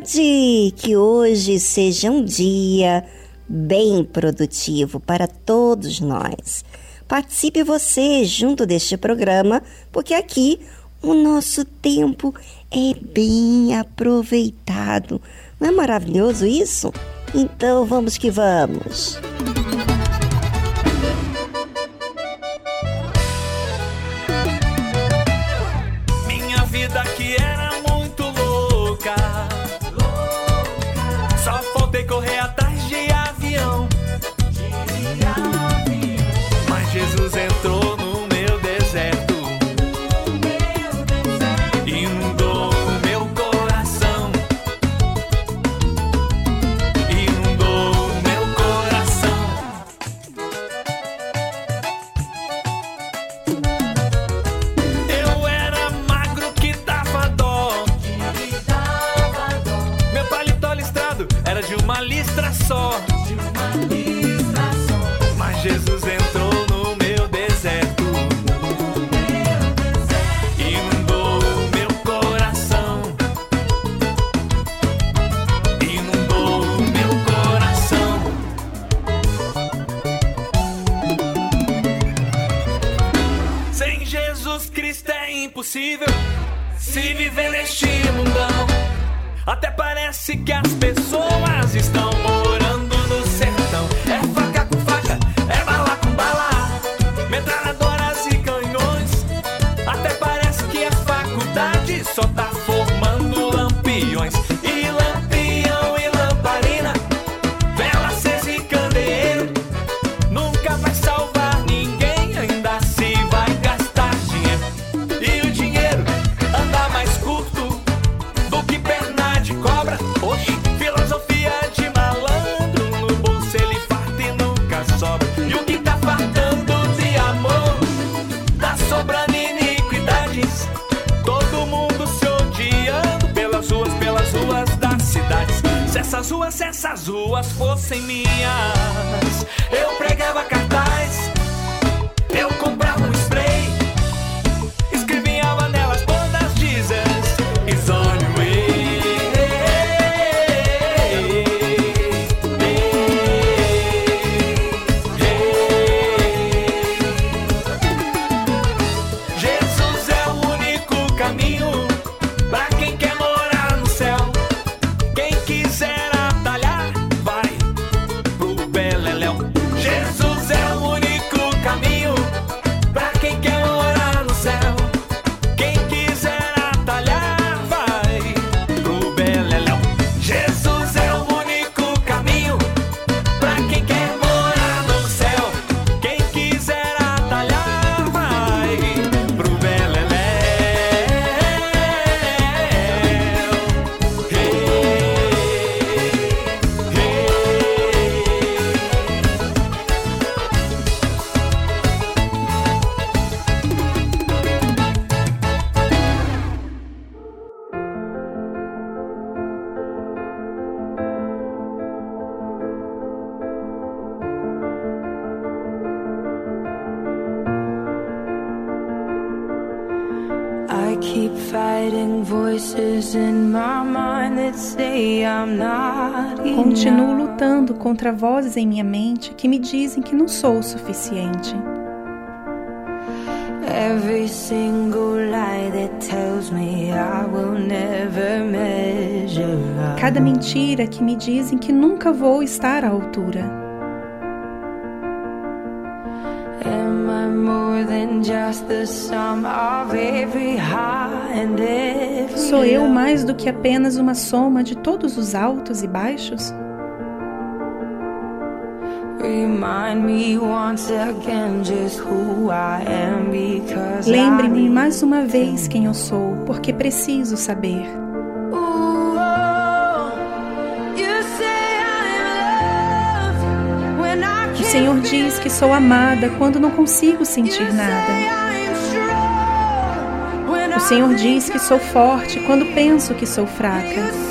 Tarde! Que hoje seja um dia bem produtivo para todos nós. Participe você junto deste programa, porque aqui o nosso tempo é bem aproveitado. Não é maravilhoso isso? Então vamos que vamos! Jesus impossível se viver neste mundão. Até parece que as pessoas estão essas ruas, se essas ruas fossem minhas, eu pregava cartaz, contra vozes em minha mente que me dizem que não sou o suficiente. Every single lie that tells me I will never measure up. Cada mentira que me dizem que nunca vou estar à altura. Am I more than just the sum of every high and every Sou eu mais do que apenas uma soma de todos os altos e baixos? Lembre-me mais uma vez quem eu sou, porque preciso saber. Oh, O Senhor diz que sou amada quando não consigo sentir nada. O Senhor diz que sou forte quando penso que sou fraca.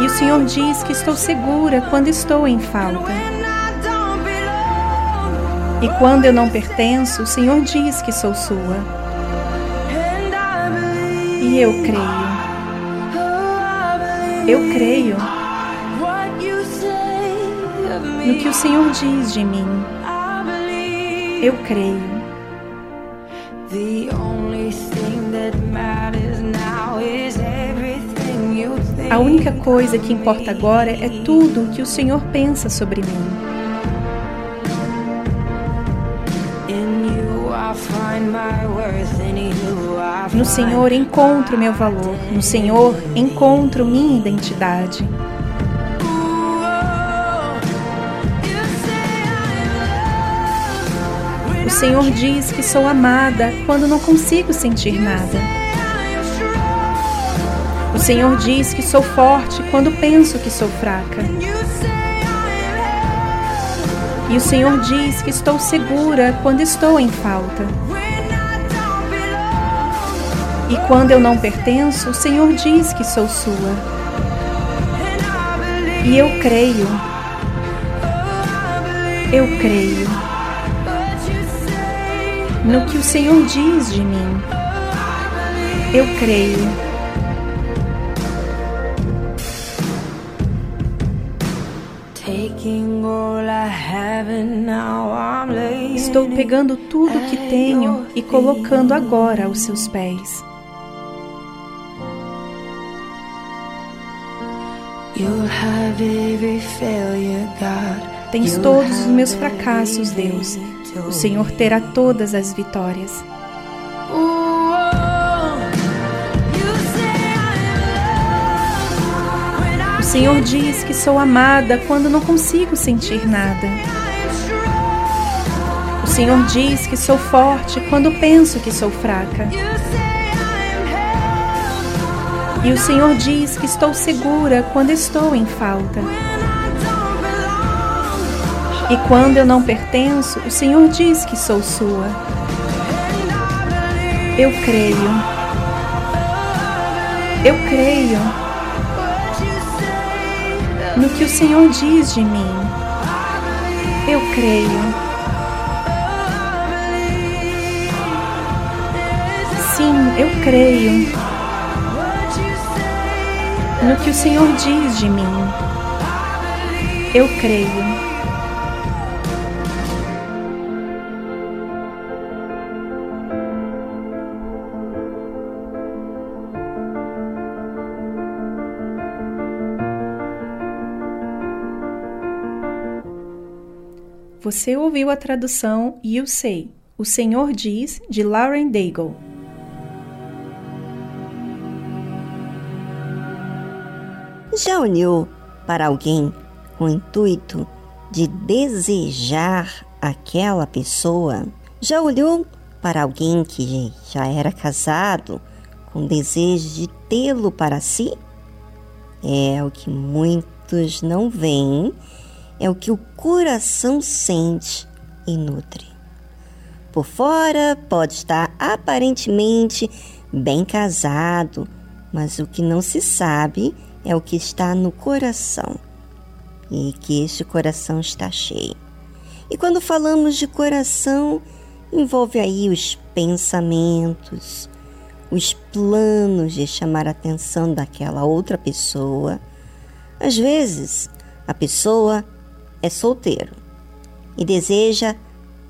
E o Senhor diz que estou segura quando estou em falta. E quando eu não pertenço, o Senhor diz que sou sua. E eu creio. Eu creio no que o Senhor diz de mim. Eu creio. A única coisa que importa agora é tudo o que o Senhor pensa sobre mim. No Senhor encontro meu valor. No Senhor encontro minha identidade. O Senhor diz que sou amada quando não consigo sentir nada. Senhor diz que sou forte quando penso que sou fraca. E o Senhor diz que estou segura quando estou em falta. E quando eu não pertenço, o Senhor diz que sou sua. E eu creio, eu creio no que o Senhor diz de mim. Eu creio. Estou pegando tudo que tenho e colocando agora aos seus pés. Tens todos os meus fracassos, Deus. O Senhor terá todas as vitórias. Senhor diz que sou amada quando não consigo sentir nada. O Senhor diz que sou forte quando penso que sou fraca. E o Senhor diz que estou segura quando estou em falta. E quando eu não pertenço, o Senhor diz que sou sua. Eu creio. Eu creio no que o Senhor diz de mim. Eu creio. Sim, eu creio no que o Senhor diz de mim. Eu creio. Você ouviu a tradução You Say, O Senhor Diz, de Lauren Daigle. Já olhou para alguém com o intuito de desejar aquela pessoa? Já olhou para alguém que já era casado com desejo de tê-lo para si? É o que muitos não veem, é o que o coração sente e nutre. Por fora pode estar aparentemente bem casado, mas o que não se sabe é o que está no coração e que este coração está cheio. E quando falamos de coração, envolve aí os pensamentos, os planos de chamar a atenção daquela outra pessoa. Às vezes, a pessoa é solteiro e deseja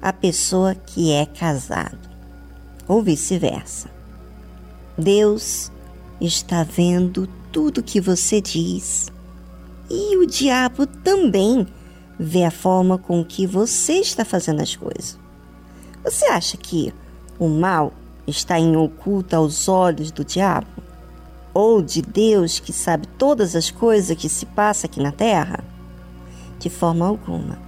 a pessoa que é casado, ou vice-versa. Deus está vendo tudo que você diz. E o diabo também vê a forma com que você está fazendo as coisas. Você acha que o mal está em oculto aos olhos do diabo? Ou de Deus que sabe todas as coisas que se passa aqui na terra? De forma alguma.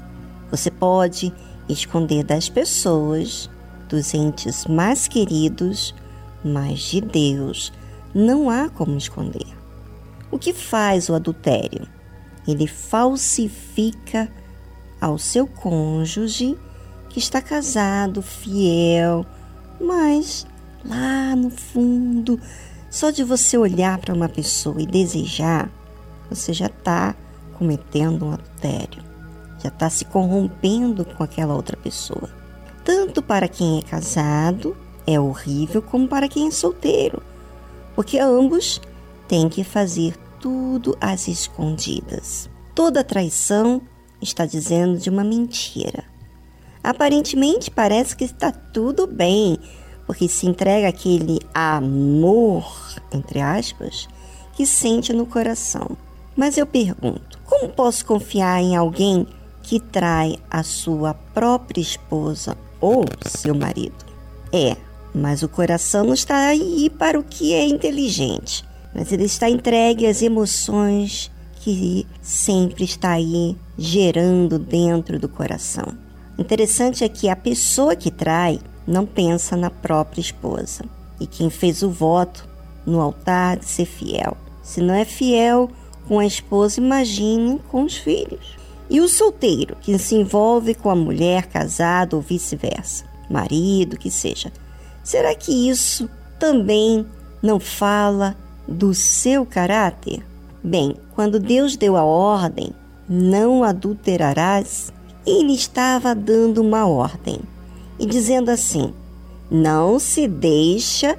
Você pode esconder das pessoas, dos entes mais queridos, mas de Deus não há como esconder. O que faz o adultério? Ele falsifica ao seu cônjuge que está casado, fiel, mas lá no fundo, só de você olhar para uma pessoa e desejar, você já está cometendo um adultério, já está se corrompendo com aquela outra pessoa. Tanto para quem é casado é horrível, como para quem é solteiro, porque ambos têm que fazer tudo às escondidas. Toda traição está dizendo de uma mentira. Aparentemente parece que está tudo bem, porque se entrega aquele amor, entre aspas, que sente no coração. Mas eu pergunto: como posso confiar em alguém que trai a sua própria esposa ou seu marido? É, mas o coração não está aí para o que é inteligente mas ele está entregue às emoções que sempre está aí gerando dentro do coração. Interessante é que a pessoa que trai não pensa na própria esposa. E quem fez o voto no altar de ser fiel. Se não é fiel com a esposa, imagine com os filhos. E o solteiro que se envolve com a mulher casada ou vice-versa, marido, que seja. Será que isso também não fala do seu caráter? Bem, quando Deus deu a ordem, não adulterarás, ele estava dando uma ordem e dizendo assim: não se deixa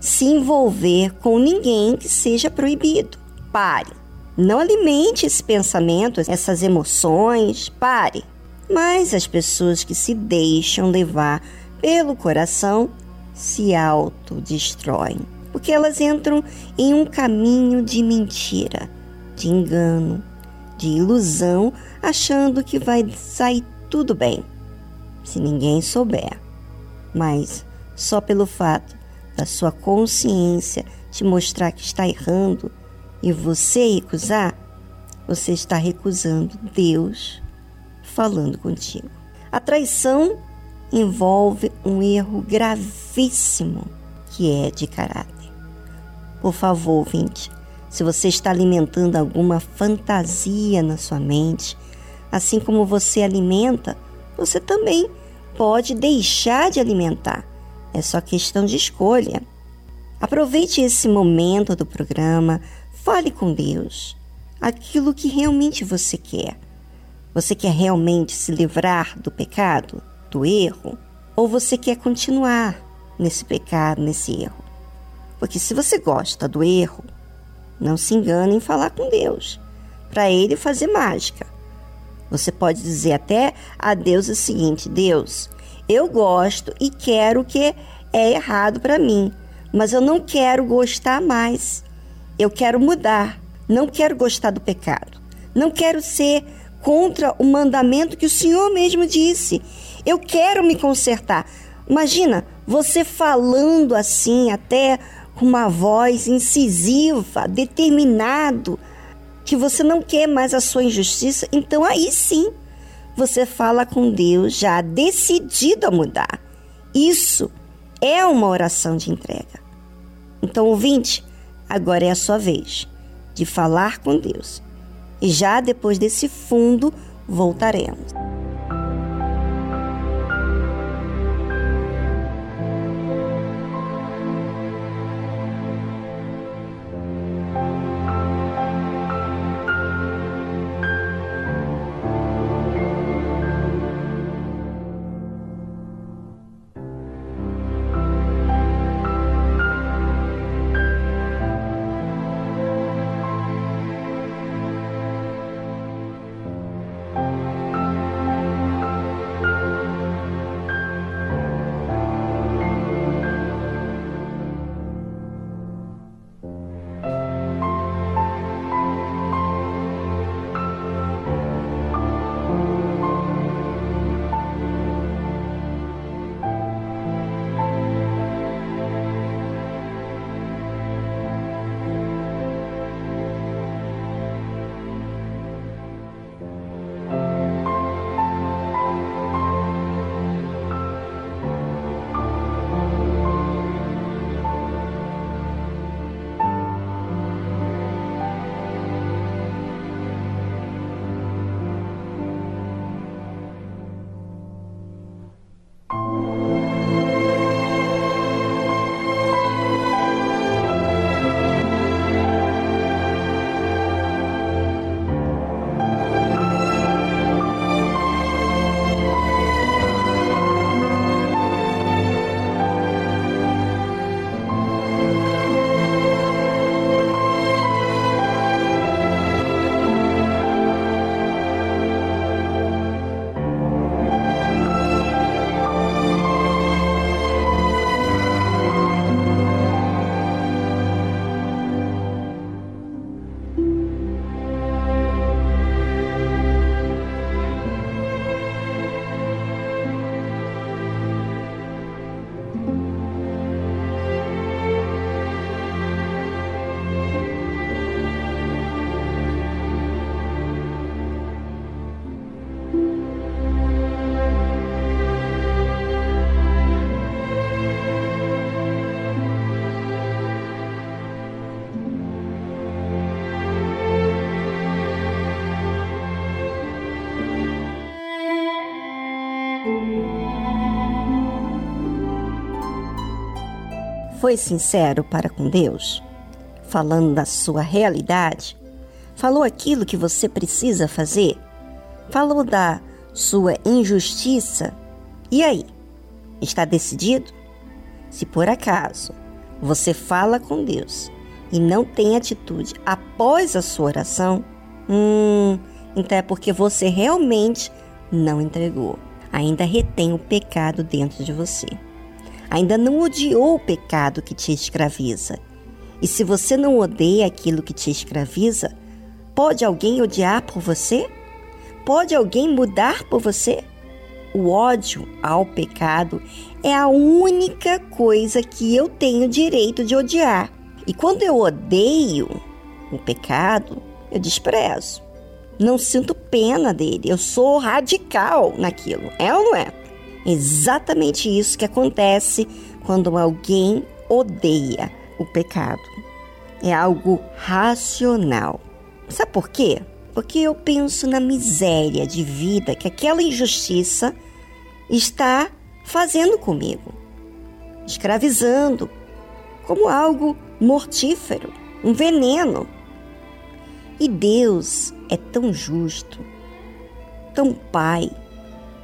se envolver com ninguém que seja proibido. Pare. Não alimente esse pensamento, essas emoções, pare. Mas as pessoas que se deixam levar pelo coração se autodestroem, porque elas entram em um caminho de mentira, de engano, de ilusão, achando que vai sair tudo bem, se ninguém souber. Mas só pelo fato da sua consciência te mostrar que está errando e você recusar, você está recusando Deus falando contigo. A traição envolve um erro gravíssimo que é de caráter. Por favor, ouvinte, se você está alimentando alguma fantasia na sua mente, assim como você alimenta, você também pode deixar de alimentar. É só questão de escolha. Aproveite esse momento do programa, fale com Deus aquilo que realmente você quer. Você quer realmente se livrar do pecado? do erro ou você quer continuar nesse pecado, nesse erro. Porque se você gosta do erro, não se engane em falar com Deus, para ele fazer mágica. Você pode dizer até a Deus o seguinte: Deus, eu gosto e quero o que é errado para mim, mas eu não quero gostar mais. Eu quero mudar. Não quero gostar do pecado. Não quero ser contra o mandamento que o Senhor mesmo disse. Eu quero me consertar. Imagina você falando assim, até com uma voz incisiva, determinado, que você não quer mais a sua injustiça. Então aí sim, você fala com Deus já decidido a mudar. Isso é uma oração de entrega. Então, ouvinte, agora é a sua vez de falar com Deus. E já depois desse fundo, voltaremos. Foi sincero para com Deus? Falando da sua realidade? Falou aquilo que você precisa fazer? Falou da sua injustiça? E aí? Está decidido? Se por acaso você fala com Deus e não tem atitude após a sua oração? Hum, então é porque você realmente não entregou. Ainda retém o pecado dentro de você. Ainda não odiou o pecado que te escraviza. E se você não odeia aquilo que te escraviza, pode alguém odiar por você? Pode alguém mudar por você? O ódio ao pecado é a única coisa que eu tenho direito de odiar. E quando eu odeio o pecado, eu desprezo. Não sinto pena dele, eu sou radical naquilo. É ou não é? Exatamente isso que acontece quando alguém odeia o pecado. É algo racional. Sabe por quê? Porque eu penso na miséria de vida que aquela injustiça está fazendo comigo, escravizando, como algo mortífero, um veneno. E Deus é tão justo, tão Pai,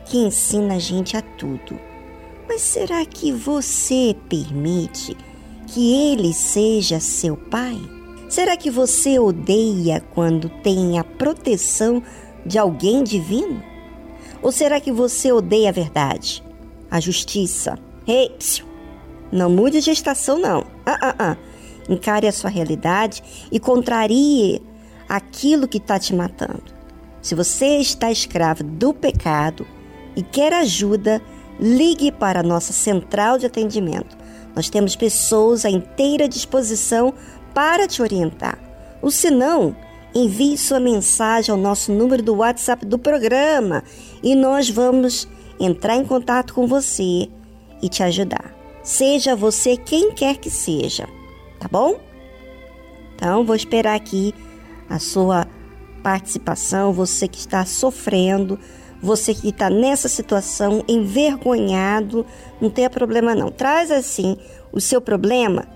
que ensina a gente a tudo. Mas será que você permite que Ele seja seu Pai? Será que você odeia quando tem a proteção de alguém divino? Ou será que você odeia a verdade, a justiça? Ei, não mude de estação, não. Ah, ah, ah. Encare a sua realidade e contrarie aquilo que está te matando. Se você está escravo do pecado e quer ajuda, ligue para a nossa central de atendimento. Nós temos pessoas à inteira disposição para te orientar. Ou se não, envie sua mensagem ao nosso número do WhatsApp do programa e nós vamos entrar em contato com você e te ajudar. Seja você quem quer que seja, tá bom? Então, vou esperar aqui a sua participação, você que está sofrendo, você que está nessa situação, envergonhado, não tem problema não. Traz assim o seu problema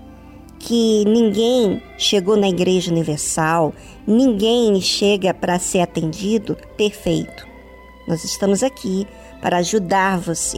que ninguém chegou na Igreja Universal, ninguém chega para ser atendido perfeito. Nós estamos aqui para ajudar você.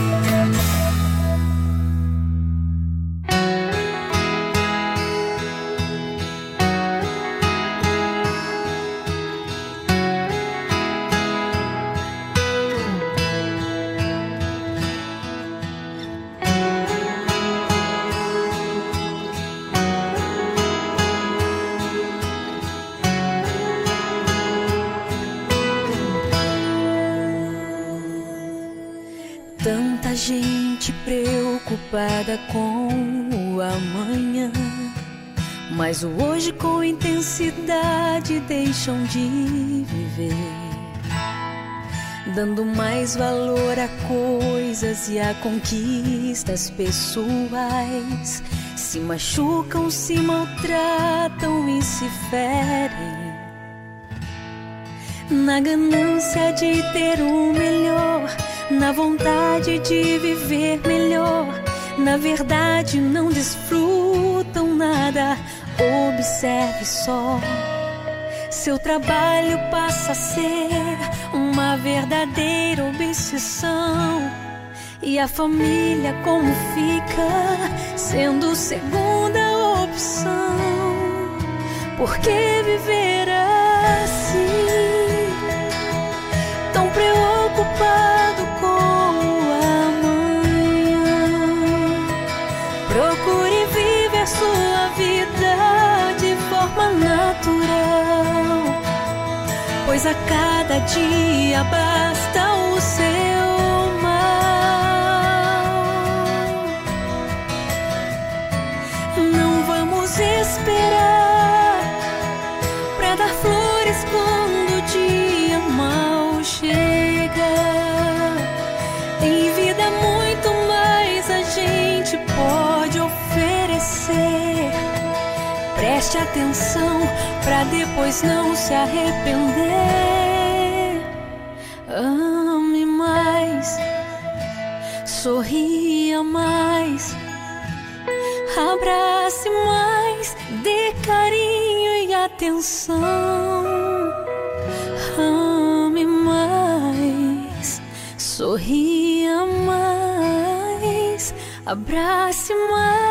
Deixam de viver. dando mais valor a coisas e a conquistas pessoais. Se machucam, se maltratam e se ferem. Na ganância de ter o melhor, na vontade de viver melhor, na verdade não desfrutam nada. Observe só. Seu trabalho passa a ser uma verdadeira obsessão. E a família como fica sendo segunda opção? Por que viver assim? Tão preocupado cada dia basta Preste atenção pra depois não se arrepender. Ame mais, sorria mais, abrace mais, dê carinho e atenção. Ame mais, sorria mais, abrace mais.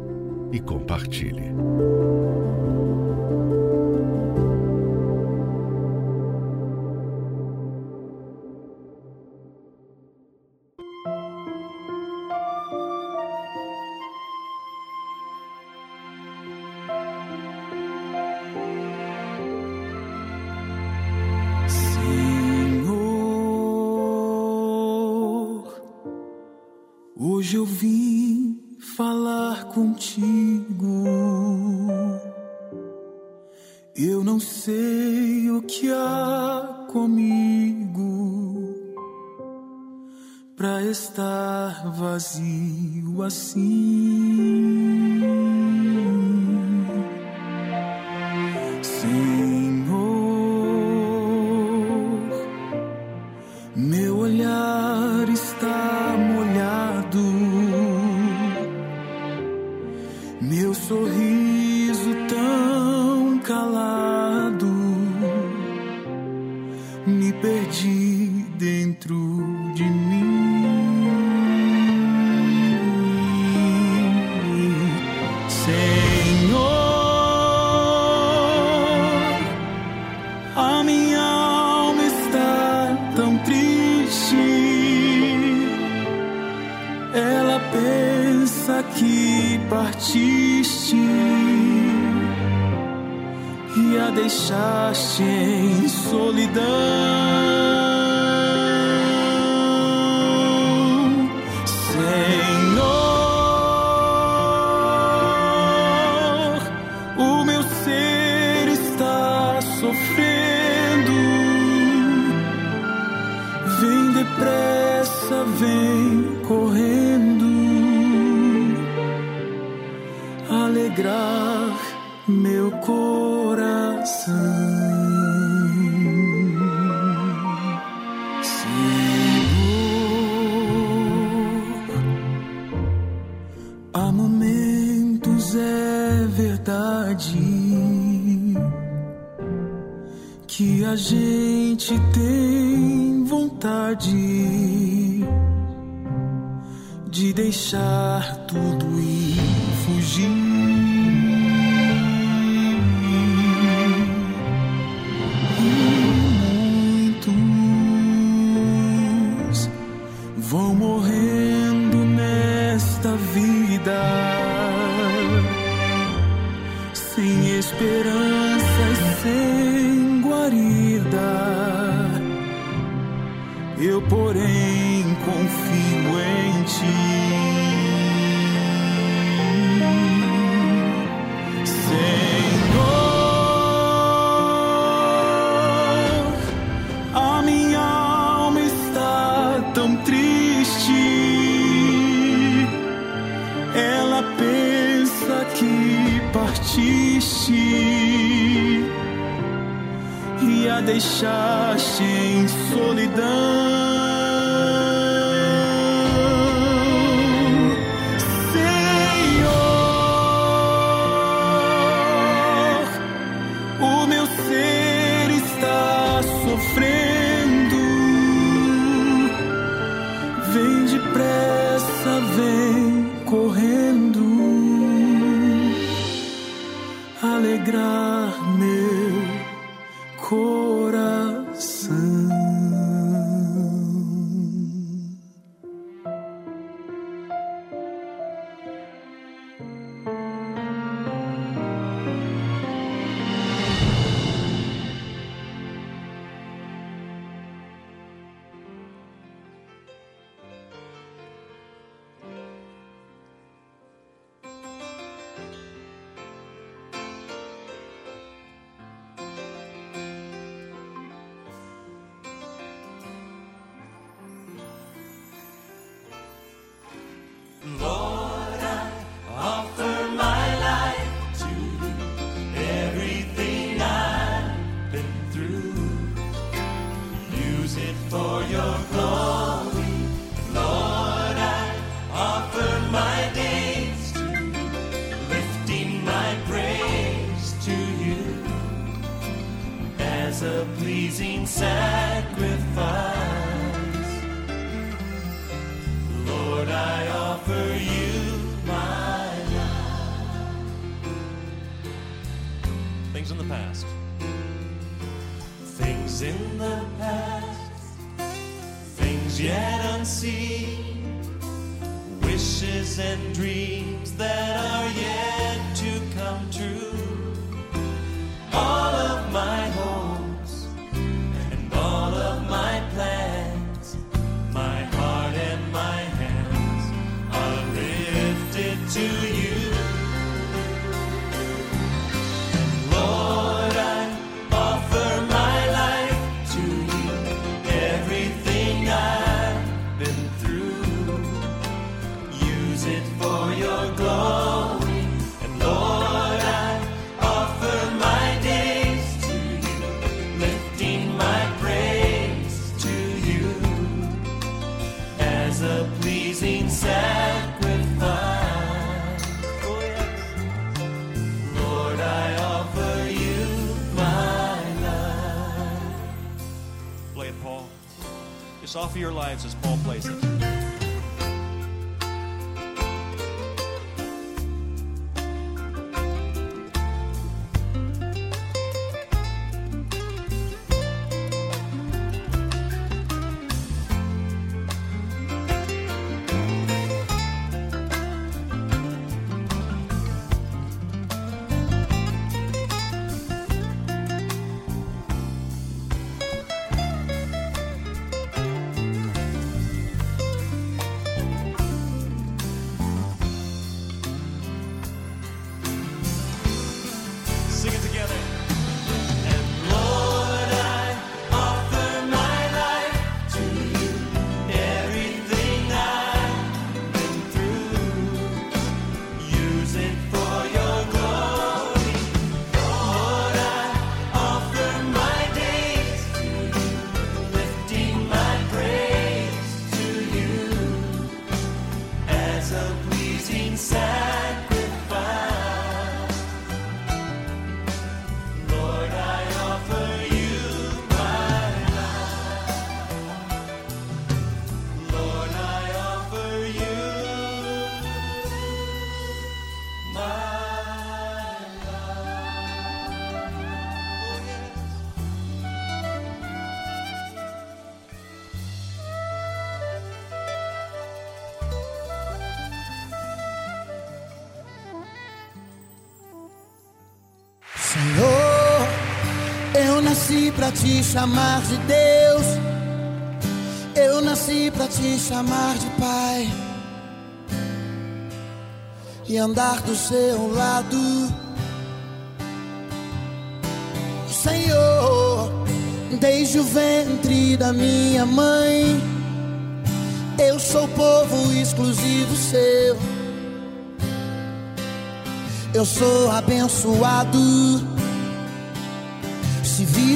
e compartilhe. Vazio a gente tem vontade lives as pra te chamar de Deus. Eu nasci pra te chamar de Pai. E andar do seu lado. Senhor, desde o ventre da minha mãe, eu sou povo exclusivo seu. Eu sou abençoado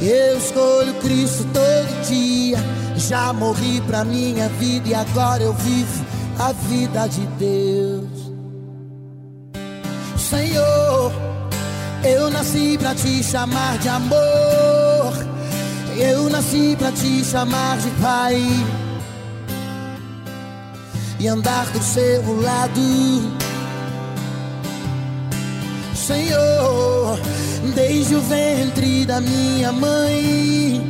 Eu escolho Cristo todo dia. Já morri pra minha vida e agora eu vivo a vida de Deus. Senhor, eu nasci pra te chamar de amor. Eu nasci pra te chamar de Pai. E andar do seu lado. Senhor, desde o ventre da minha mãe,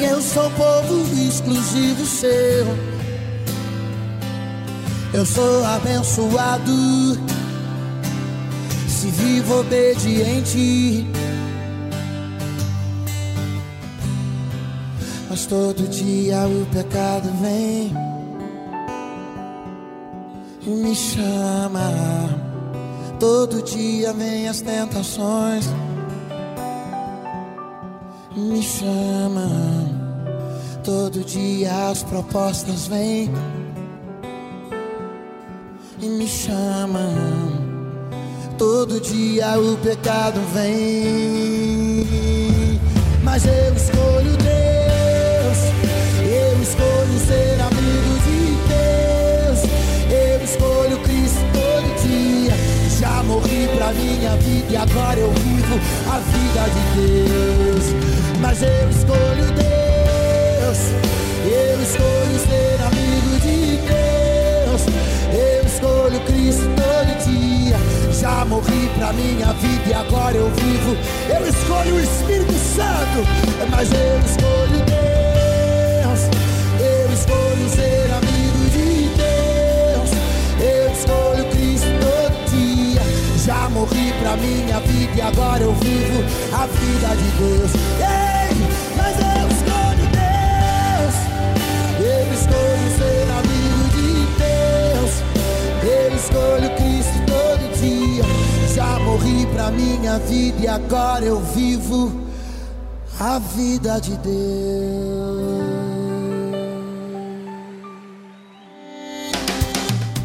eu sou povo exclusivo seu. Eu sou abençoado se vivo obediente. Mas todo dia o pecado vem e me chama. Todo dia vem as tentações, me chamam. Todo dia as propostas vêm e me chamam. Todo dia o pecado vem, mas eu escolho Deus. Eu escolho ser amigo morri pra minha vida e agora eu vivo a vida de Deus. Mas eu escolho Deus. Eu escolho ser amigo de Deus. Eu escolho Cristo todo dia. Já morri pra minha vida e agora eu vivo. Eu escolho o Espírito Santo, mas eu escolho Deus. Eu escolho ser amigo pra minha vida e agora eu vivo a vida de Deus. Ei, mas eu escolho Deus. Eu escolho ser amigo de Deus. Eu escolho Cristo todo dia. Já morri pra minha vida e agora eu vivo a vida de Deus.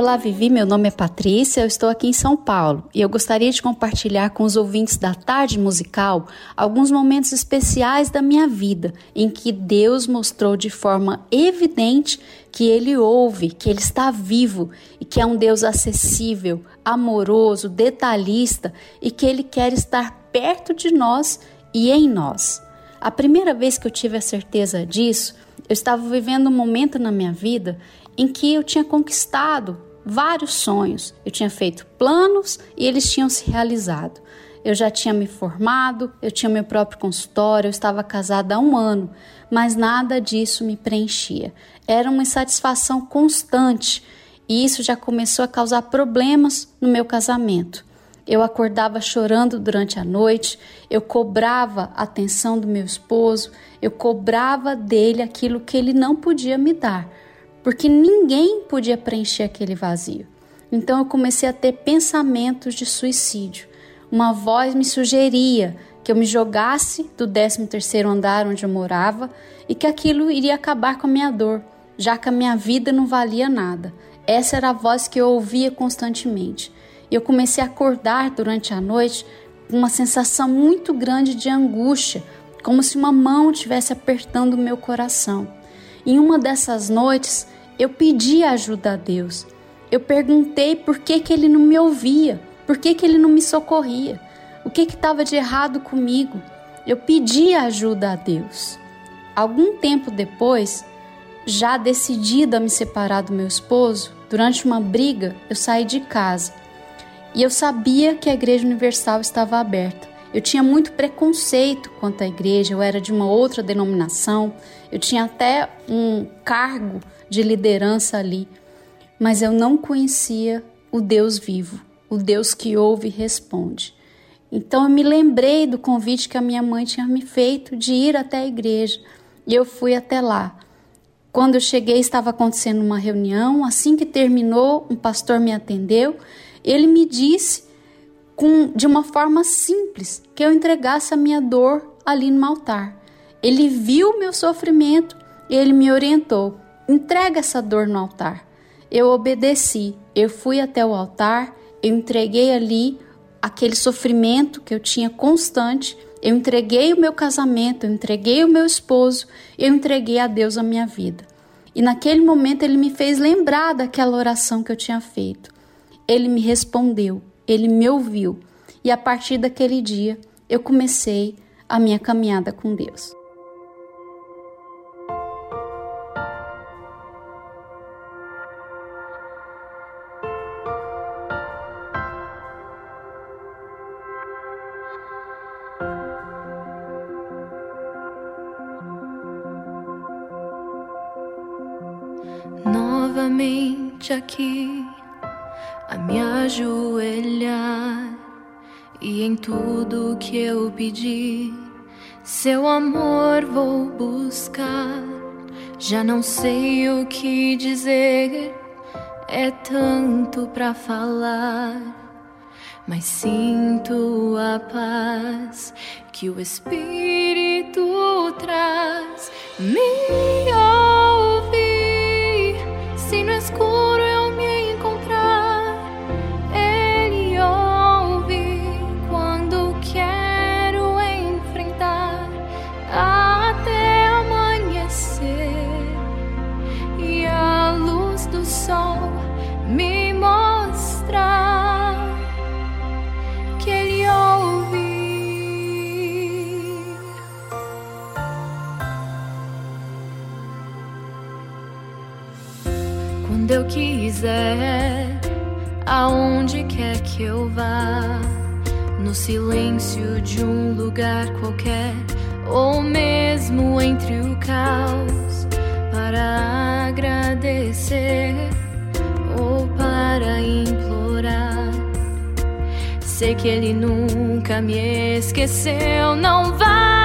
Olá, Vivi. Meu nome é Patrícia. Eu estou aqui em São Paulo e eu gostaria de compartilhar com os ouvintes da tarde musical alguns momentos especiais da minha vida em que Deus mostrou de forma evidente que Ele ouve, que Ele está vivo e que é um Deus acessível, amoroso, detalhista e que Ele quer estar perto de nós e em nós. A primeira vez que eu tive a certeza disso, eu estava vivendo um momento na minha vida em que eu tinha conquistado vários sonhos. Eu tinha feito planos e eles tinham se realizado. Eu já tinha me formado, eu tinha meu próprio consultório, eu estava casada há um ano, mas nada disso me preenchia. Era uma insatisfação constante e isso já começou a causar problemas no meu casamento. Eu acordava chorando durante a noite, eu cobrava a atenção do meu esposo, eu cobrava dele aquilo que ele não podia me dar porque ninguém podia preencher aquele vazio. Então eu comecei a ter pensamentos de suicídio. Uma voz me sugeria que eu me jogasse do 13º andar onde eu morava e que aquilo iria acabar com a minha dor, já que a minha vida não valia nada. Essa era a voz que eu ouvia constantemente. E eu comecei a acordar durante a noite com uma sensação muito grande de angústia, como se uma mão estivesse apertando o meu coração. Em uma dessas noites, eu pedi ajuda a Deus. Eu perguntei por que, que ele não me ouvia, por que, que ele não me socorria, o que estava de errado comigo. Eu pedi ajuda a Deus. Algum tempo depois, já decidida a me separar do meu esposo, durante uma briga, eu saí de casa e eu sabia que a Igreja Universal estava aberta. Eu tinha muito preconceito quanto à igreja, eu era de uma outra denominação, eu tinha até um cargo de liderança ali, mas eu não conhecia o Deus vivo, o Deus que ouve e responde. Então eu me lembrei do convite que a minha mãe tinha me feito de ir até a igreja e eu fui até lá. Quando eu cheguei, estava acontecendo uma reunião. Assim que terminou, um pastor me atendeu. Ele me disse com, de uma forma simples que eu entregasse a minha dor ali no altar. Ele viu o meu sofrimento e ele me orientou: entrega essa dor no altar. Eu obedeci, eu fui até o altar, eu entreguei ali aquele sofrimento que eu tinha constante, eu entreguei o meu casamento, eu entreguei o meu esposo, eu entreguei a Deus a minha vida. E naquele momento ele me fez lembrar daquela oração que eu tinha feito. Ele me respondeu, ele me ouviu. E a partir daquele dia, eu comecei a minha caminhada com Deus. Tudo que eu pedi, seu amor vou buscar. Já não sei o que dizer, é tanto para falar, mas sinto a paz que o Espírito traz. Me ouvir se no escuro quando eu quiser, aonde quer que eu vá, no silêncio de um lugar qualquer, ou mesmo entre o caos, para agradecer ou para implorar. Sei que ele nunca me esqueceu, não vai.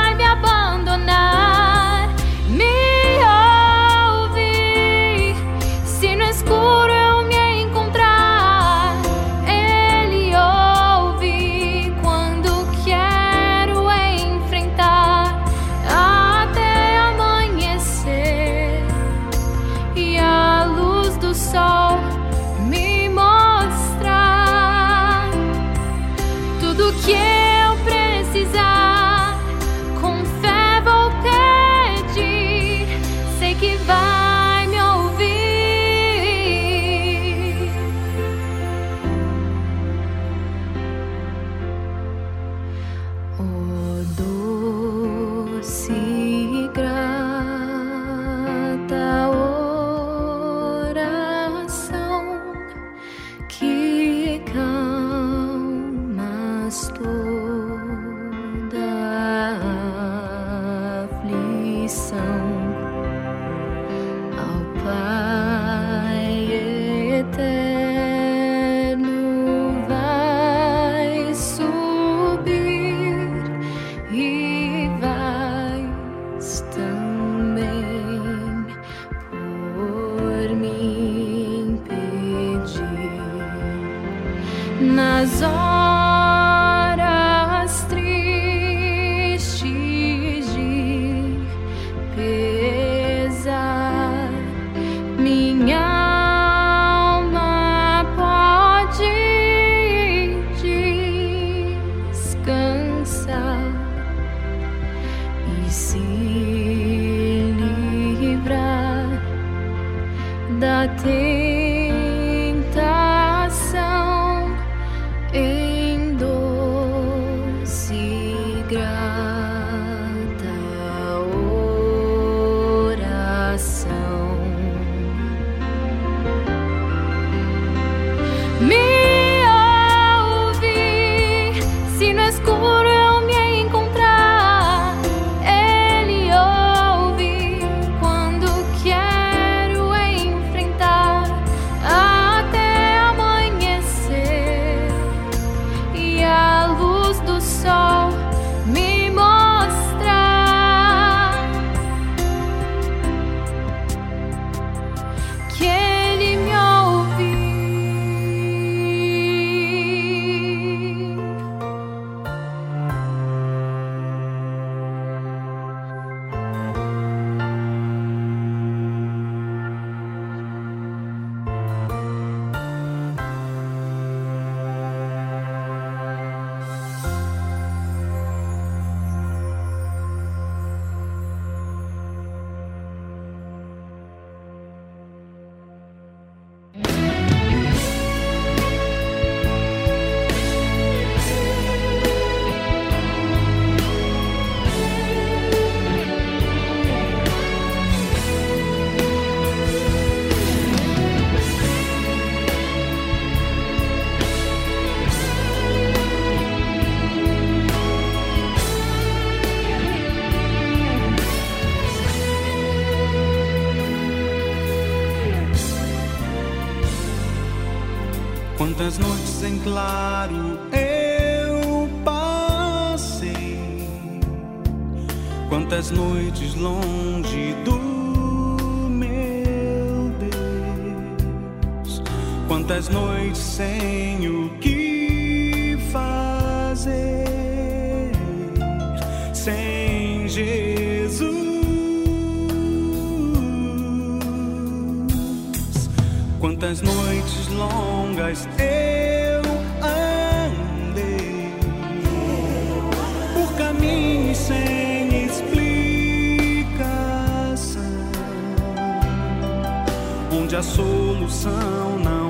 school. As noites em claro. onde a solução não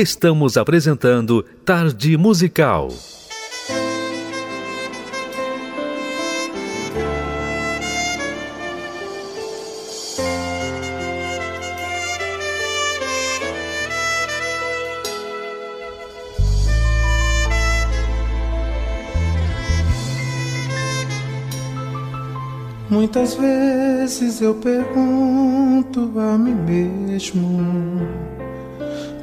Estamos apresentando Tarde Musical. Muitas vezes eu pergunto a mim mesmo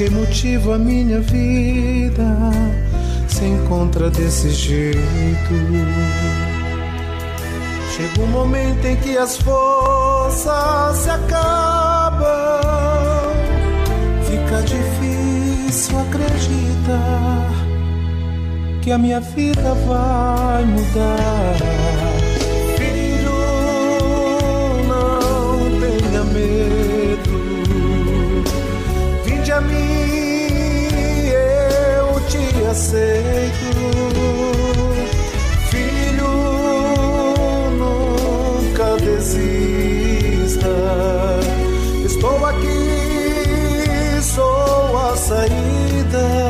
que motivo a minha vida se encontra desse jeito. Chega um momento em que as forças se acabam, fica difícil acreditar que a minha vida vai mudar. Filho, não tenha medo. Vinde a mim, aceito. Filho, nunca desista. Estou aqui, sou a saída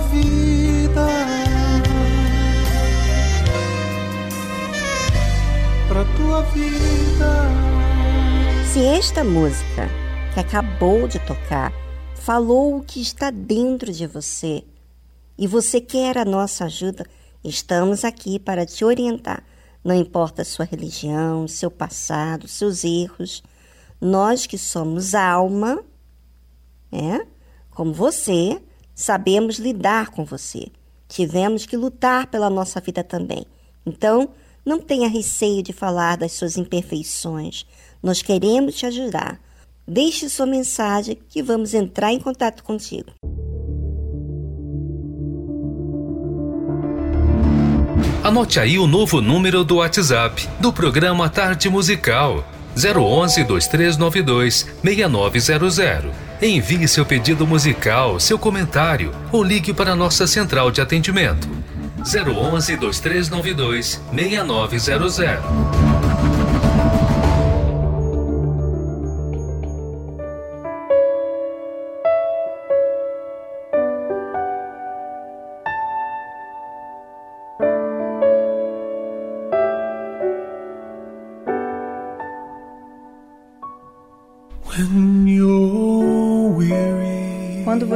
Vida. Pra tua vida. Se esta música que acabou de tocar falou o que está dentro de você e você quer a nossa ajuda, estamos aqui para te orientar. Não importa a sua religião, seu passado, seus erros, nós que somos alma, é, como você, sabemos lidar com você. Tivemos que lutar pela nossa vida também. Então, não tenha receio de falar das suas imperfeições. Nós queremos te ajudar. Deixe sua mensagem que vamos entrar em contato contigo. Anote aí o novo número do WhatsApp do programa Tarde Musical 011 2392 6900. Envie seu pedido musical, seu comentário ou ligue para a nossa central de atendimento 011 2392 6900.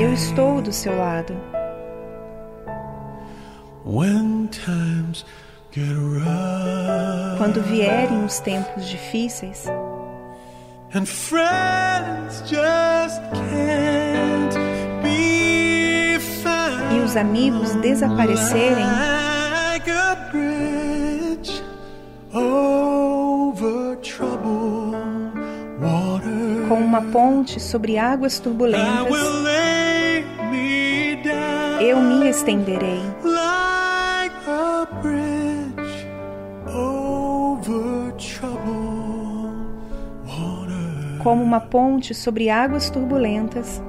Eu estou do seu lado. Quando vierem os tempos difíceis and friends just can't be found e os amigos desaparecerem, like com uma ponte sobre águas turbulentas, eu me estenderei como uma ponte sobre águas turbulentas.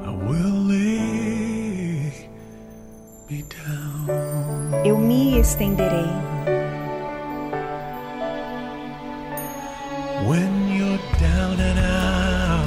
Eu me estenderei. When you're down and out,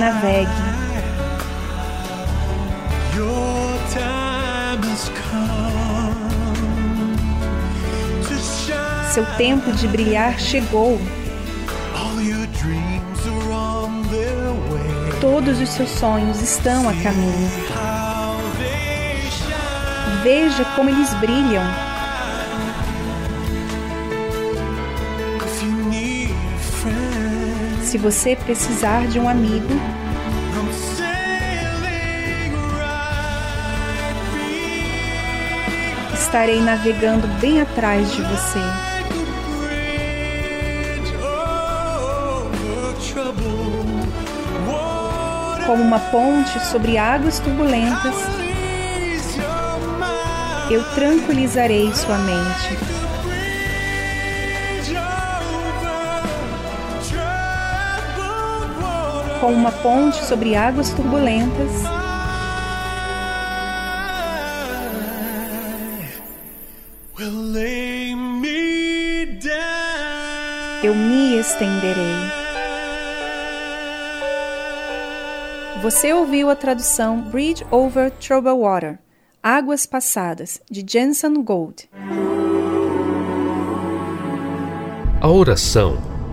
Navegue. Seu tempo de brilhar chegou. Todos os seus sonhos estão a caminho. Veja como eles brilham. Se você precisar de um amigo, estarei navegando bem atrás de você. Como uma ponte sobre águas turbulentas, eu tranquilizarei sua mente. Como uma ponte sobre águas turbulentas, I will lay me down. eu me estenderei. Você ouviu a tradução Bridge Over Troubled Water, Águas Passadas, de Jensen Gold. A oração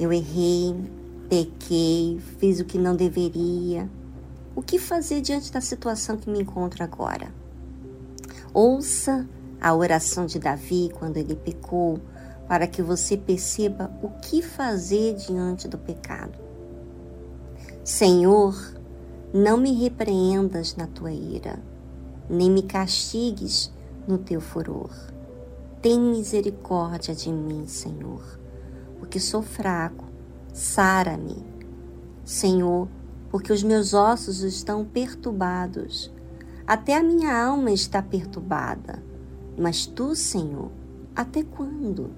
Eu errei, pequei, fiz o que não deveria. O que fazer diante da situação que me encontro agora? Ouça a oração de Davi quando ele pecou, para que você perceba o que fazer diante do pecado. Senhor, não me repreendas na tua ira, nem me castigues no teu furor. Tem misericórdia de mim, Senhor, porque sou fraco. Sara-me, Senhor, porque os meus ossos estão perturbados. Até a minha alma está perturbada. Mas tu, Senhor, até quando?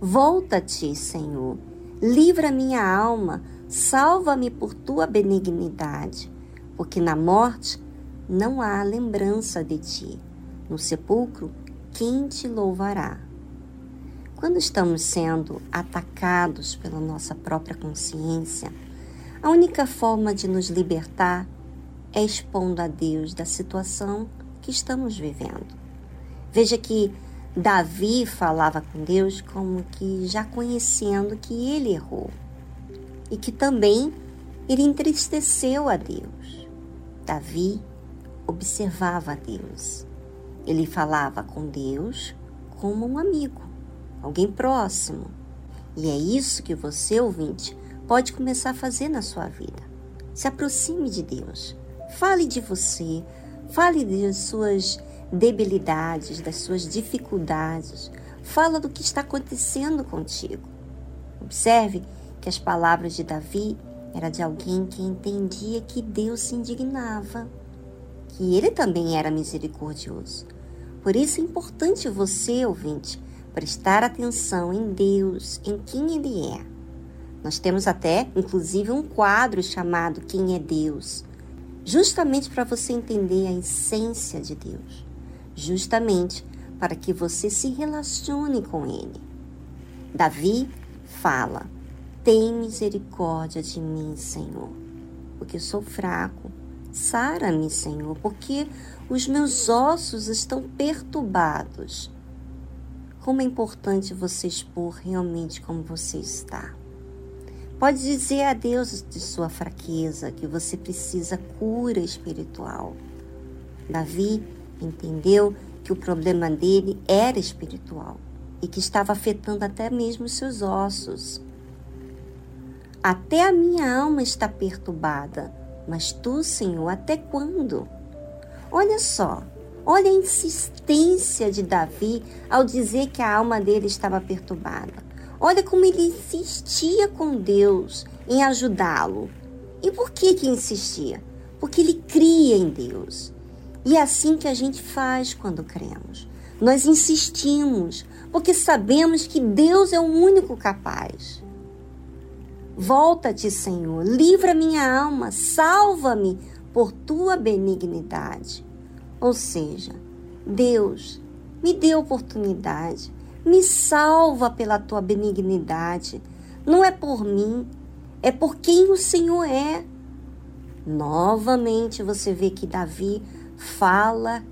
Volta-te, Senhor. Livra minha alma, salva-me por tua benignidade, porque na morte não há lembrança de ti. No sepulcro, quem te louvará? Quando estamos sendo atacados pela nossa própria consciência, a única forma de nos libertar é expondo a Deus da situação que estamos vivendo. Veja que Davi falava com Deus como que já conhecendo que ele errou e que também ele entristeceu a Deus. Davi observava a Deus. Ele falava com Deus como um amigo, alguém próximo. E é isso que você, ouvinte, pode começar a fazer na sua vida. Se aproxime de Deus. Fale de você, fale das suas debilidades, das suas dificuldades. Fala do que está acontecendo contigo. Observe que as palavras de Davi eram de alguém que entendia que Deus se indignava, que ele também era misericordioso. Por isso é importante você, ouvinte, prestar atenção em Deus, em quem Ele é. Nós temos até, inclusive, um quadro chamado Quem é Deus, justamente para você entender a essência de Deus, justamente para que você se relacione com Ele. Davi fala: Tem misericórdia de mim, Senhor, porque sou fraco. Sara-me, Senhor, porque os meus ossos estão perturbados. Como é importante você expor realmente como você está. Pode dizer a Deus de sua fraqueza que você precisa cura espiritual. Davi entendeu que o problema dele era espiritual e que estava afetando até mesmo seus ossos. Até a minha alma está perturbada, mas tu, Senhor, até quando? Olha só, olha a insistência de Davi ao dizer que a alma dele estava perturbada. Olha como ele insistia com Deus em ajudá-lo. E por que que insistia? Porque ele cria em Deus. E é assim que a gente faz quando cremos. Nós insistimos, porque sabemos que Deus é o único capaz. Volta-te, Senhor, livra minha alma, salva-me por tua benignidade. Ou seja, Deus, me dê oportunidade, me salva pela tua benignidade. Não é por mim, é por quem o Senhor é. Novamente você vê que Davi fala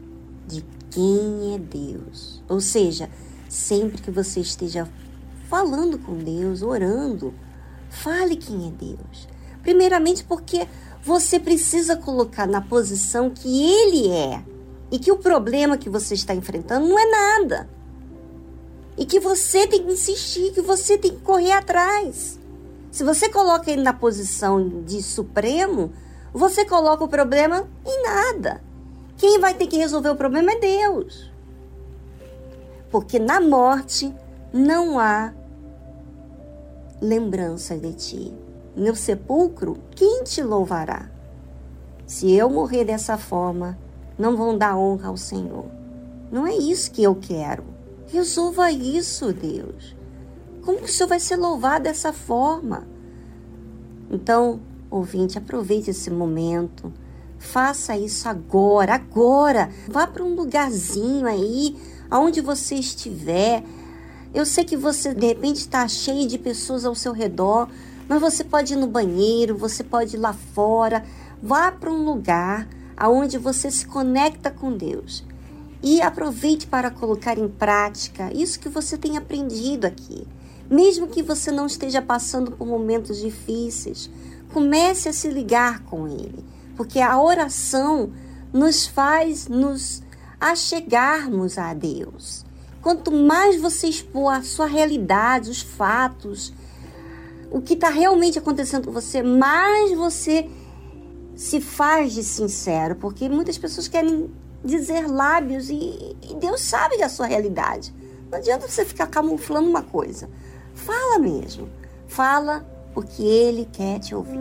de quem é Deus. Ou seja, sempre que você esteja falando com Deus, orando, fale quem é Deus. Primeiramente porque você precisa colocar na posição que Ele é e que o problema que você está enfrentando não é nada. E que você tem que insistir, que você tem que correr atrás. Se você coloca ele na posição de supremo, você coloca o problema em nada. Quem vai ter que resolver o problema é Deus. Porque na morte não há lembrança de ti. No sepulcro, quem te louvará? Se eu morrer dessa forma, não vão dar honra ao Senhor. Não é isso que eu quero. Resolva isso, Deus. Como o Senhor vai ser louvado dessa forma? Então, ouvinte, aproveite esse momento. Faça isso agora, agora. Vá para um lugarzinho aí, aonde você estiver. Eu sei que você de repente está cheio de pessoas ao seu redor, mas você pode ir no banheiro, você pode ir lá fora. Vá para um lugar aonde você se conecta com Deus. E aproveite para colocar em prática isso que você tem aprendido aqui. Mesmo que você não esteja passando por momentos difíceis, comece a se ligar com Ele, porque a oração nos faz nos achegarmos a Deus. Quanto mais você expor a sua realidade, os fatos, o que está realmente acontecendo com você, mais você se faz de sincero, porque muitas pessoas querem dizer lábios e, e Deus sabe da sua realidade. Não adianta você ficar camuflando uma coisa. Fala mesmo. Fala porque Ele quer te ouvir.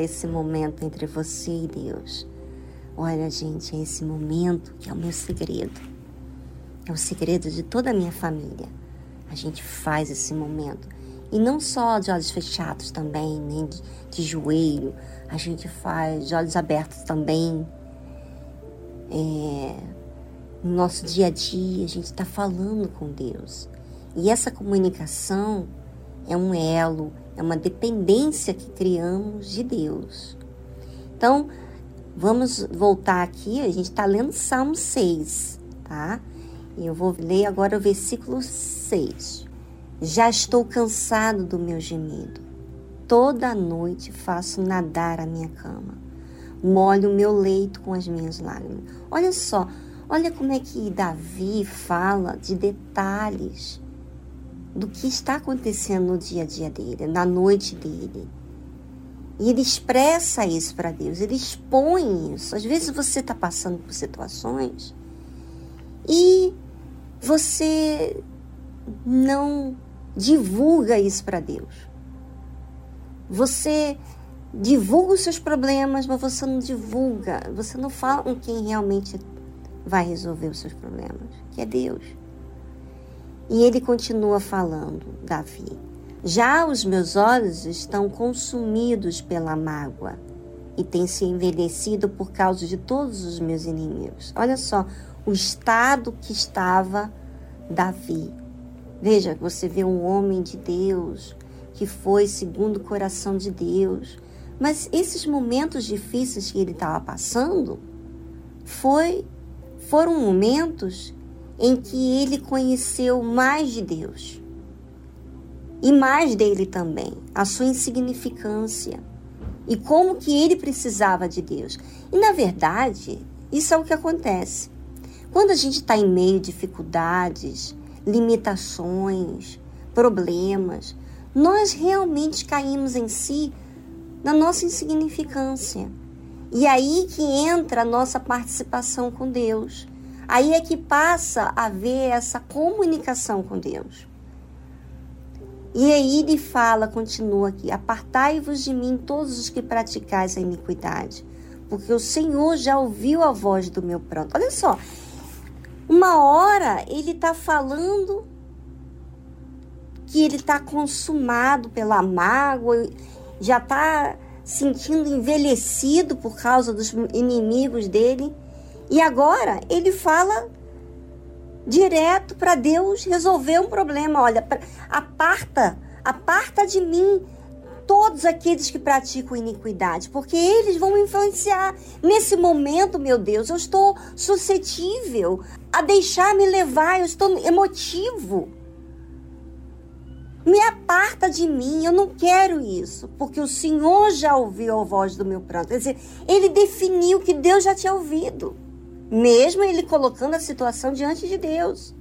Esse momento entre você e Deus? Olha, gente, é esse momento que é o meu segredo. É o segredo de toda a minha família. A gente faz esse momento. E não só de olhos fechados também, nem de, de joelho. A gente faz de olhos abertos também. É, no nosso dia a dia, a gente está falando com Deus. E essa comunicação é um elo, é uma dependência que criamos de Deus. Então, vamos voltar aqui, a gente está lendo Salmo 6, tá? E eu vou ler agora o versículo 6. Já estou cansado do meu gemido. Toda noite faço nadar a minha cama. Molho o meu leito com as minhas lágrimas. Olha só, olha como é que Davi fala de detalhes do que está acontecendo no dia a dia dele, na noite dele. E ele expressa isso para Deus, ele expõe isso. Às vezes você está passando por situações e você não divulga isso para Deus. Você divulga os seus problemas, mas você não divulga, você não fala com quem realmente vai resolver os seus problemas, que é Deus. E ele continua falando, Davi: Já os meus olhos estão consumidos pela mágoa e têm se envelhecido por causa de todos os meus inimigos. Olha só o estado que estava Davi. Veja, você vê um homem de Deus que foi segundo o coração de Deus. Mas esses momentos difíceis que ele estava passando foi, foram momentos em que ele conheceu mais de Deus e mais dele também, a sua insignificância e como que ele precisava de Deus. E na verdade, isso é o que acontece. Quando a gente está em meio a dificuldades, limitações, problemas, nós realmente caímos em si na nossa insignificância. E aí que entra a nossa participação com Deus. Aí é que passa a haver essa comunicação com Deus. E aí ele fala, continua aqui: Apartai-vos de mim todos os que praticais a iniquidade, porque o Senhor já ouviu a voz do meu pranto. Olha só, uma hora ele está falando que ele está consumado pela mágoa, já está sentindo envelhecido por causa dos inimigos dele. E agora ele fala direto para Deus resolver um problema. Olha, aparta, aparta de mim todos aqueles que praticam iniquidade, porque eles vão me influenciar. Nesse momento, meu Deus, eu estou suscetível a deixar me levar, eu estou emotivo. Me aparta de mim, eu não quero isso, porque o Senhor já ouviu a voz do meu pranto. Quer dizer, ele definiu que Deus já tinha ouvido, mesmo ele colocando a situação diante de Deus.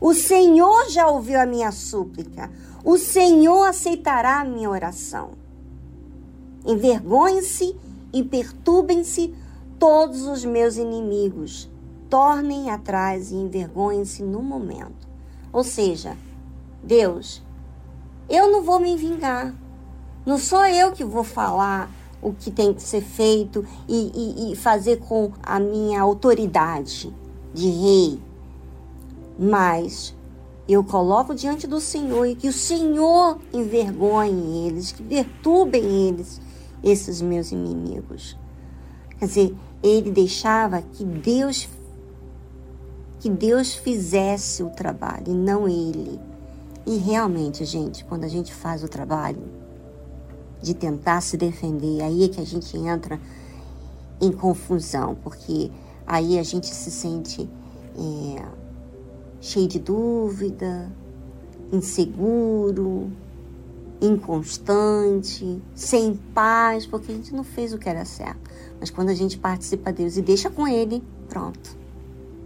O Senhor já ouviu a minha súplica, o Senhor aceitará a minha oração. Envergonhem-se e perturbem-se todos os meus inimigos, tornem atrás e envergonhem-se no momento. Ou seja, Deus, eu não vou me vingar. Não sou eu que vou falar o que tem que ser feito e, e, e fazer com a minha autoridade de rei. Mas eu coloco diante do Senhor e que o Senhor envergonhe eles, que perturbem eles, esses meus inimigos. Quer dizer, ele deixava que Deus que Deus fizesse o trabalho e não ele. E realmente, gente, quando a gente faz o trabalho de tentar se defender, aí é que a gente entra em confusão, porque aí a gente se sente é, cheio de dúvida, inseguro, inconstante, sem paz, porque a gente não fez o que era certo. Mas quando a gente participa de Deus e deixa com Ele, pronto.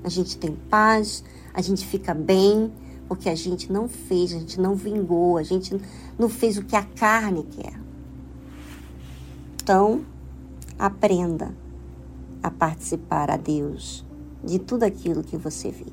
A gente tem paz, a gente fica bem, porque a gente não fez, a gente não vingou, a gente não fez o que a carne quer. Então, aprenda a participar a Deus de tudo aquilo que você vive.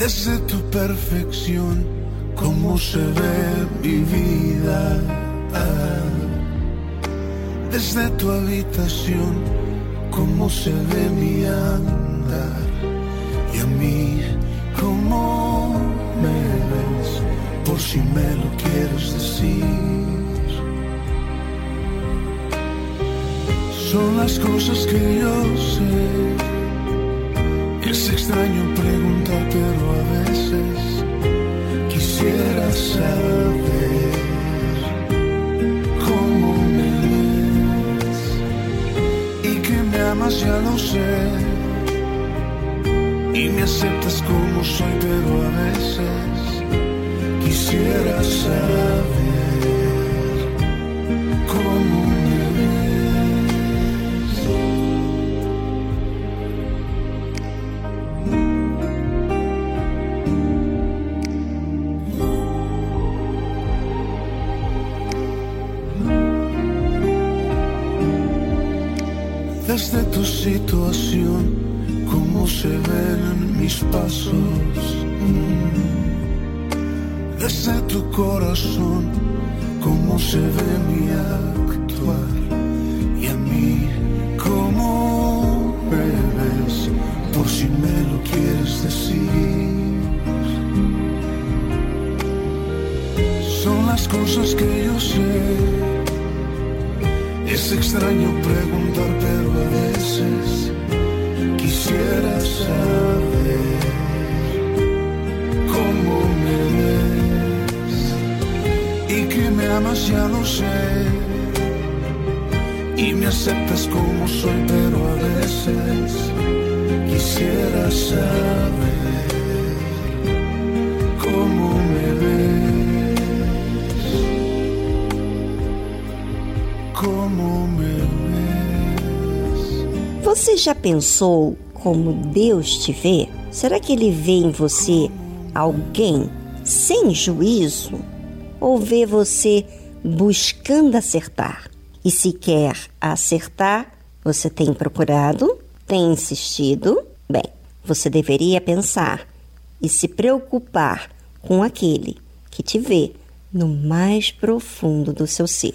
Desde tu perfección, cómo se ve mi vida. Desde tu habitación, cómo se ve mi andar. Y a mí, cómo me ves, por si me lo quieres decir. Son las cosas que yo sé. Es extraño preguntar, pero a veces quisiera saber cómo me ves. Y que me amas ya lo sé. Y me aceptas como soy pero a veces quisiera saber cómo mis pasos. Desde tu corazón, cómo se ve mi actuar. Você já pensou como Deus te vê? Será que ele vê em você alguém sem juízo? Ou vê você buscando acertar? E se quer acertar, você tem procurado, tem insistido? Você deveria pensar e se preocupar com aquele que te vê no mais profundo do seu ser.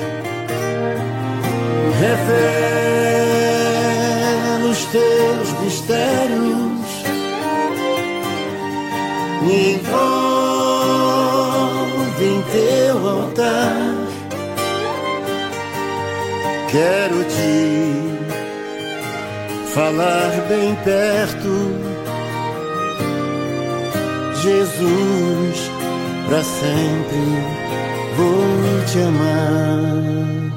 revela os teus mistérios, me envolve em teu altar. Quero te falar bem perto, Jesus, para sempre vou te amar.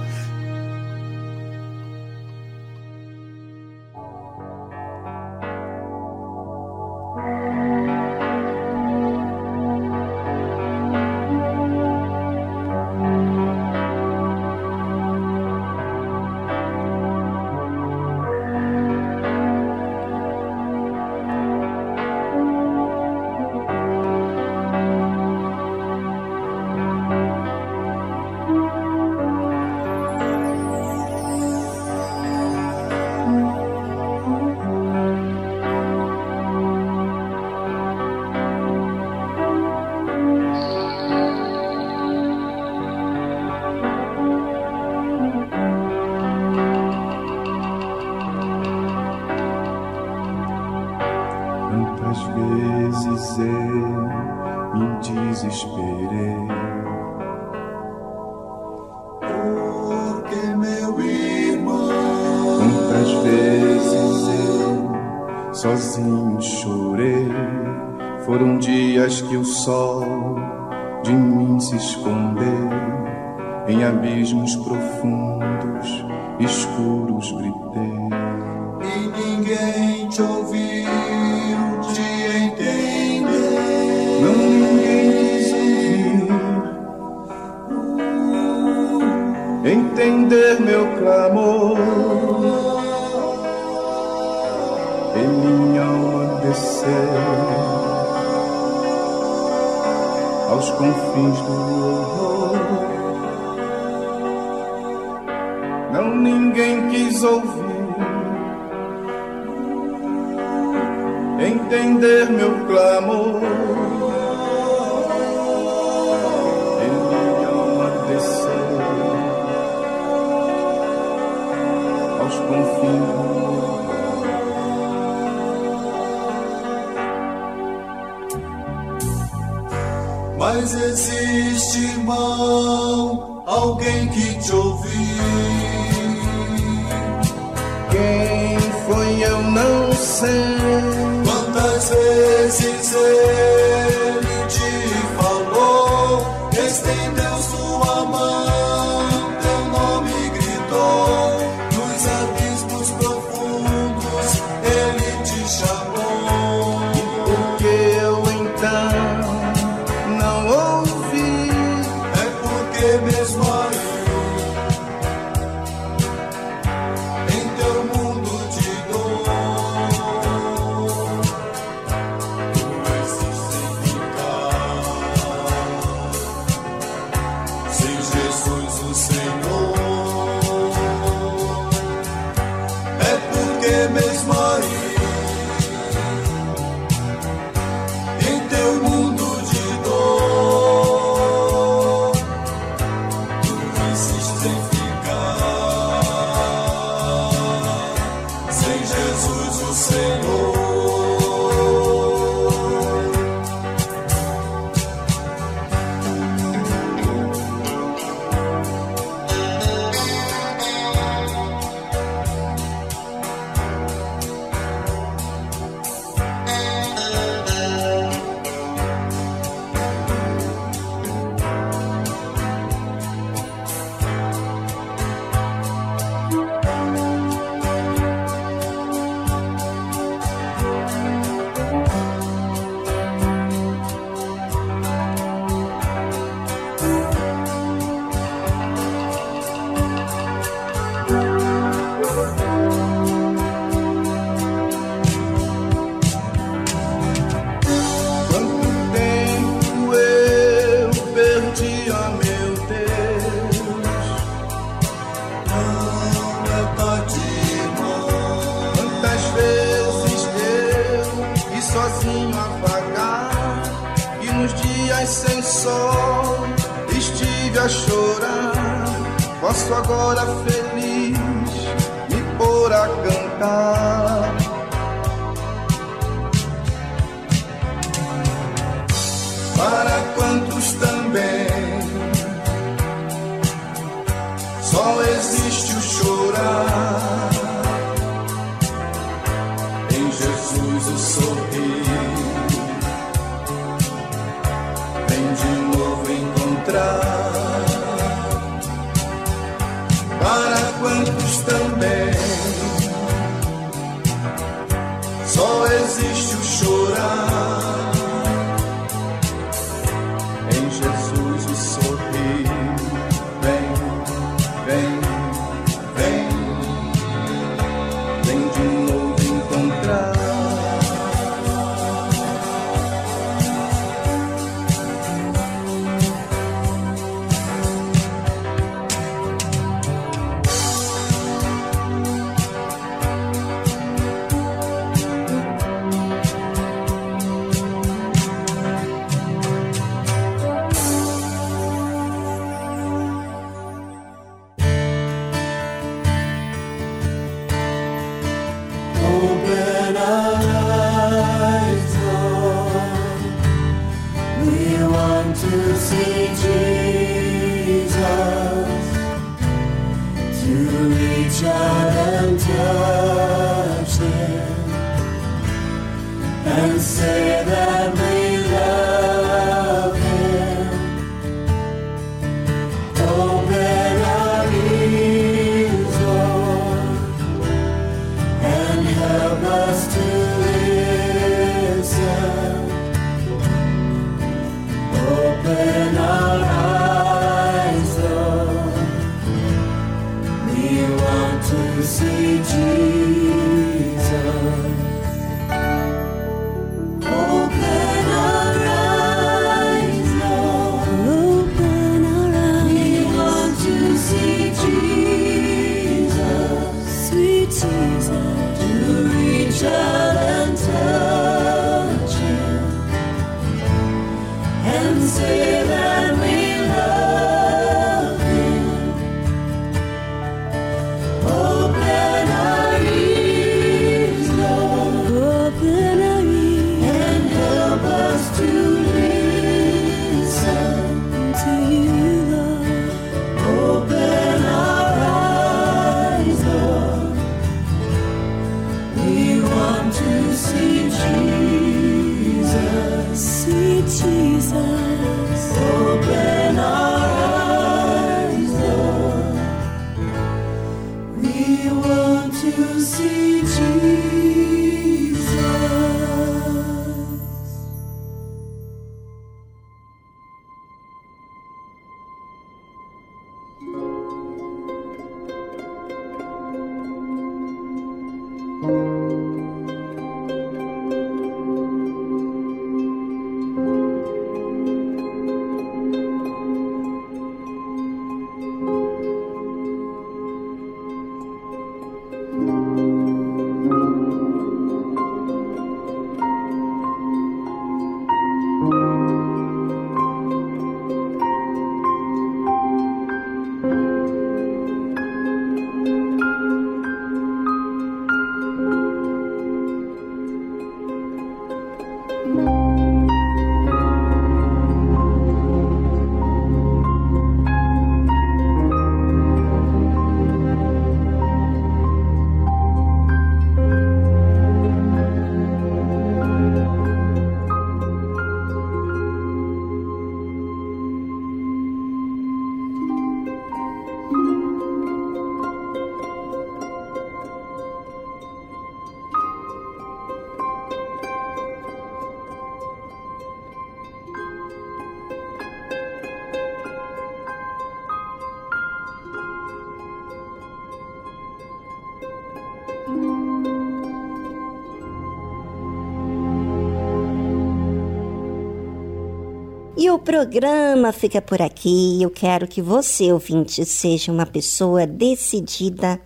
Programa fica por aqui. Eu quero que você, ouvinte, seja uma pessoa decidida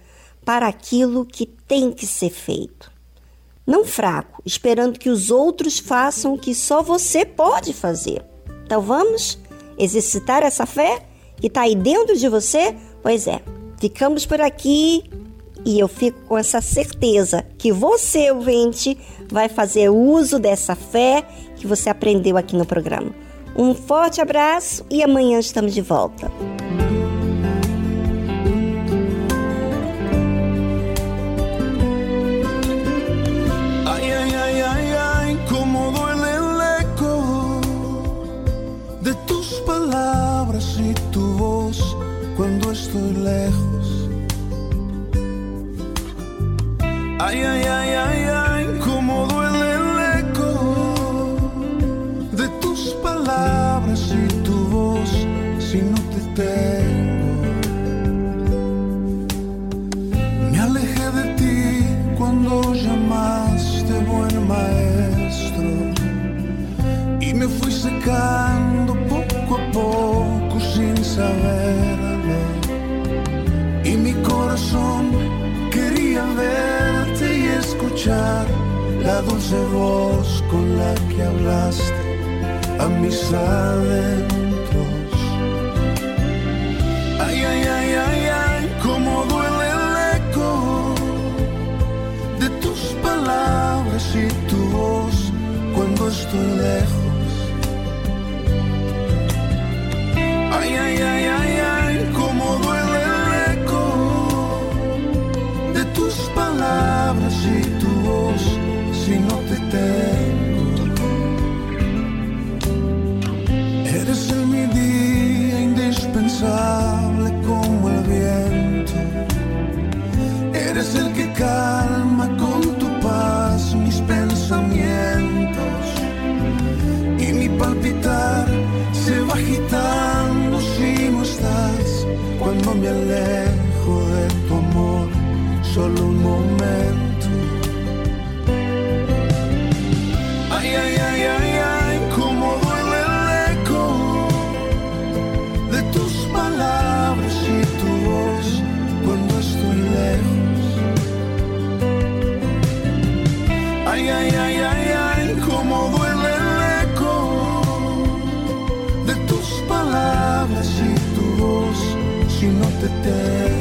para aquilo que tem que ser feito. Não fraco, esperando que os outros façam o que só você pode fazer. Então vamos exercitar essa fé que está aí dentro de você? Pois é, ficamos por aqui e eu fico com essa certeza que você, ouvinte, vai fazer uso dessa fé que você aprendeu aqui no programa. Um forte abraço e amanhã estamos de volta. Ay, ay, ay, ay, ay, cómo duele el eco de tus palabras y tu voz cuando estoy lejos. Ay, ay, ay, ay, Me alejé de ti cuando llamaste buen maestro y me fui secando poco a poco sin saberlo. Y mi corazón quería verte y escuchar la dulce voz con la que hablaste a mis adentros. Estoy lejos. Ay, ay, ay, ay, ay, cómo duele el eco de tus palabras y tu voz si no te tengo. Eres en mi día indispensable si no de tus